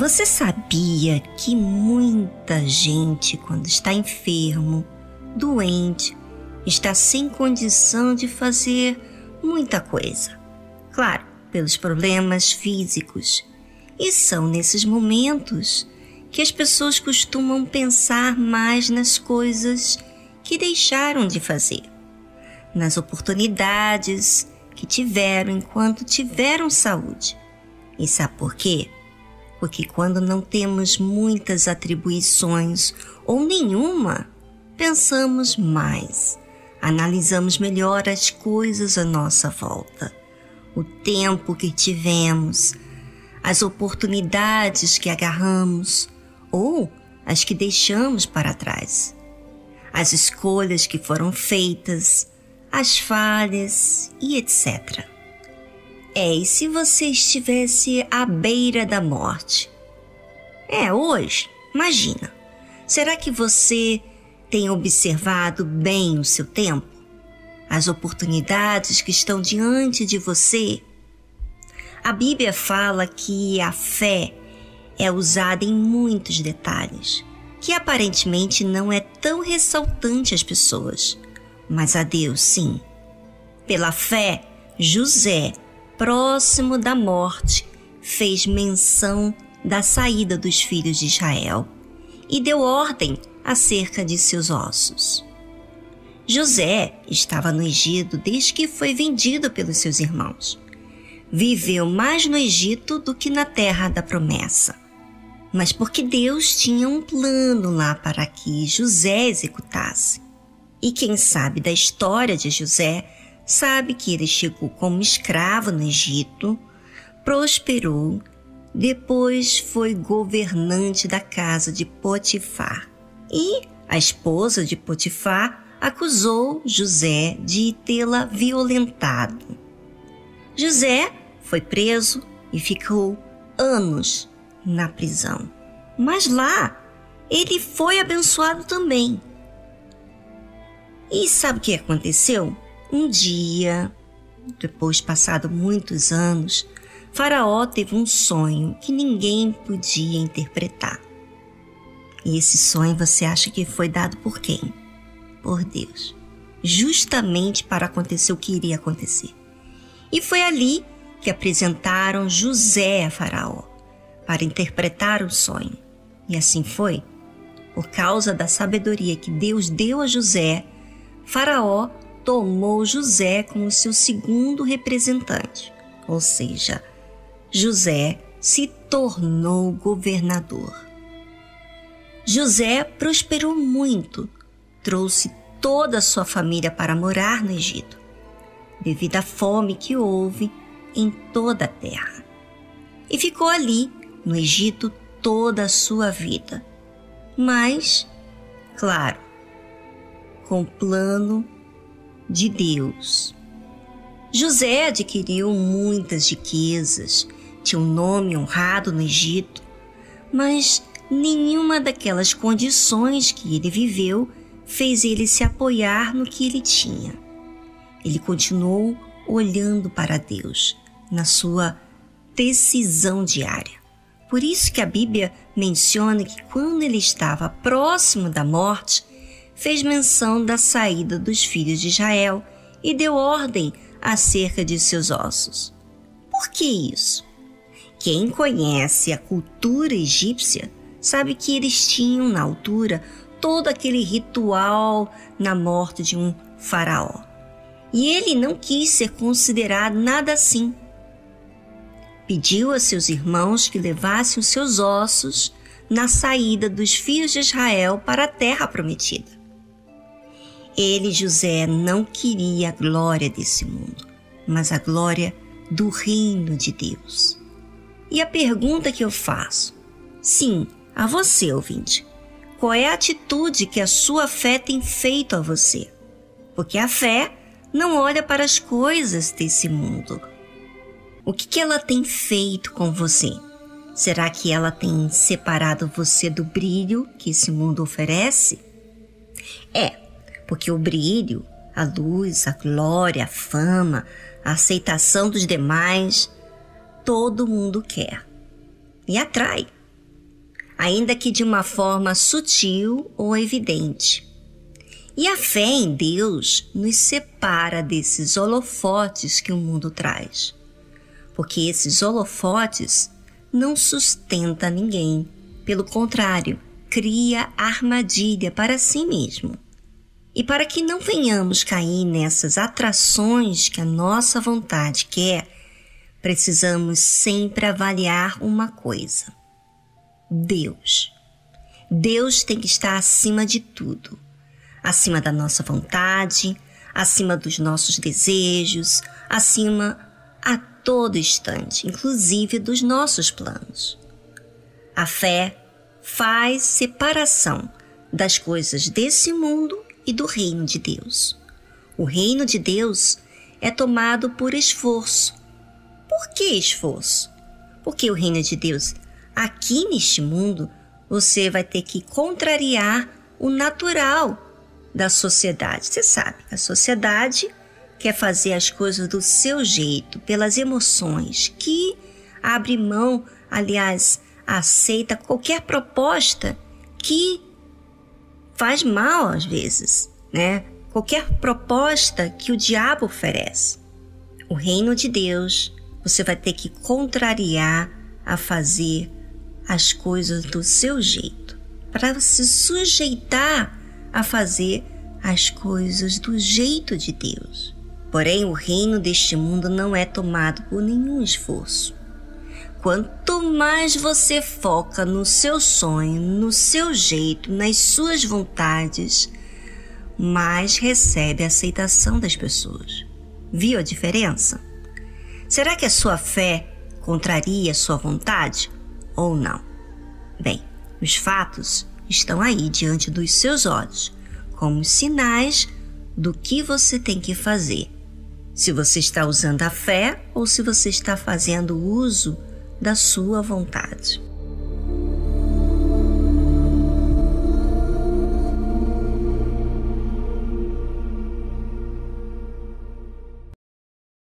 Você sabia que muita gente, quando está enfermo, doente, está sem condição de fazer muita coisa? Claro, pelos problemas físicos. E são nesses momentos que as pessoas costumam pensar mais nas coisas que deixaram de fazer, nas oportunidades que tiveram enquanto tiveram saúde. E sabe por quê? Porque quando não temos muitas atribuições ou nenhuma, pensamos mais, analisamos melhor as coisas à nossa volta, o tempo que tivemos, as oportunidades que agarramos ou as que deixamos para trás, as escolhas que foram feitas, as falhas e etc. É, e se você estivesse à beira da morte? É, hoje, imagina. Será que você tem observado bem o seu tempo? As oportunidades que estão diante de você? A Bíblia fala que a fé é usada em muitos detalhes, que aparentemente não é tão ressaltante às pessoas, mas a Deus sim. Pela fé, José próximo da morte, fez menção da saída dos filhos de Israel e deu ordem acerca de seus ossos. José estava no Egito desde que foi vendido pelos seus irmãos. Viveu mais no Egito do que na terra da promessa. Mas porque Deus tinha um plano lá para que José executasse. E quem sabe da história de José sabe que ele chegou como escravo no Egito, prosperou, depois foi governante da casa de Potifar. E a esposa de Potifar acusou José de tê-la violentado. José foi preso e ficou anos na prisão. Mas lá ele foi abençoado também. E sabe o que aconteceu? Um dia, depois passado muitos anos, Faraó teve um sonho que ninguém podia interpretar. E esse sonho você acha que foi dado por quem? Por Deus. Justamente para acontecer o que iria acontecer. E foi ali que apresentaram José a Faraó para interpretar o sonho. E assim foi. Por causa da sabedoria que Deus deu a José, Faraó tomou José como seu segundo representante, ou seja, José se tornou governador. José prosperou muito, trouxe toda a sua família para morar no Egito, devido à fome que houve em toda a terra. E ficou ali, no Egito, toda a sua vida. Mas, claro, com plano de Deus. José adquiriu muitas riquezas, tinha um nome honrado no Egito, mas nenhuma daquelas condições que ele viveu fez ele se apoiar no que ele tinha. Ele continuou olhando para Deus na sua decisão diária. Por isso que a Bíblia menciona que quando ele estava próximo da morte, fez menção da saída dos filhos de Israel e deu ordem acerca de seus ossos. Por que isso? Quem conhece a cultura egípcia sabe que eles tinham na altura todo aquele ritual na morte de um faraó. E ele não quis ser considerado nada assim. Pediu a seus irmãos que levassem os seus ossos na saída dos filhos de Israel para a terra prometida. Ele, José, não queria a glória desse mundo, mas a glória do reino de Deus. E a pergunta que eu faço, sim, a você, ouvinte, qual é a atitude que a sua fé tem feito a você? Porque a fé não olha para as coisas desse mundo. O que, que ela tem feito com você? Será que ela tem separado você do brilho que esse mundo oferece? É, porque o brilho, a luz, a glória, a fama, a aceitação dos demais, todo mundo quer e atrai, ainda que de uma forma sutil ou evidente. E a fé em Deus nos separa desses holofotes que o mundo traz, porque esses holofotes não sustenta ninguém, pelo contrário, cria armadilha para si mesmo. E para que não venhamos cair nessas atrações que a nossa vontade quer, precisamos sempre avaliar uma coisa: Deus. Deus tem que estar acima de tudo, acima da nossa vontade, acima dos nossos desejos, acima a todo instante, inclusive dos nossos planos. A fé faz separação das coisas desse mundo e do reino de Deus. O reino de Deus é tomado por esforço. Por que esforço? Porque o reino de Deus, aqui neste mundo, você vai ter que contrariar o natural da sociedade. Você sabe, a sociedade quer fazer as coisas do seu jeito, pelas emoções, que abre mão, aliás, aceita qualquer proposta que faz mal às vezes, né? Qualquer proposta que o diabo oferece. O reino de Deus, você vai ter que contrariar a fazer as coisas do seu jeito, para se sujeitar a fazer as coisas do jeito de Deus. Porém, o reino deste mundo não é tomado por nenhum esforço. Quanto mais você foca no seu sonho, no seu jeito, nas suas vontades, mais recebe a aceitação das pessoas. Viu a diferença? Será que a sua fé contraria a sua vontade ou não? Bem, os fatos estão aí diante dos seus olhos, como sinais do que você tem que fazer. Se você está usando a fé ou se você está fazendo uso da sua vontade.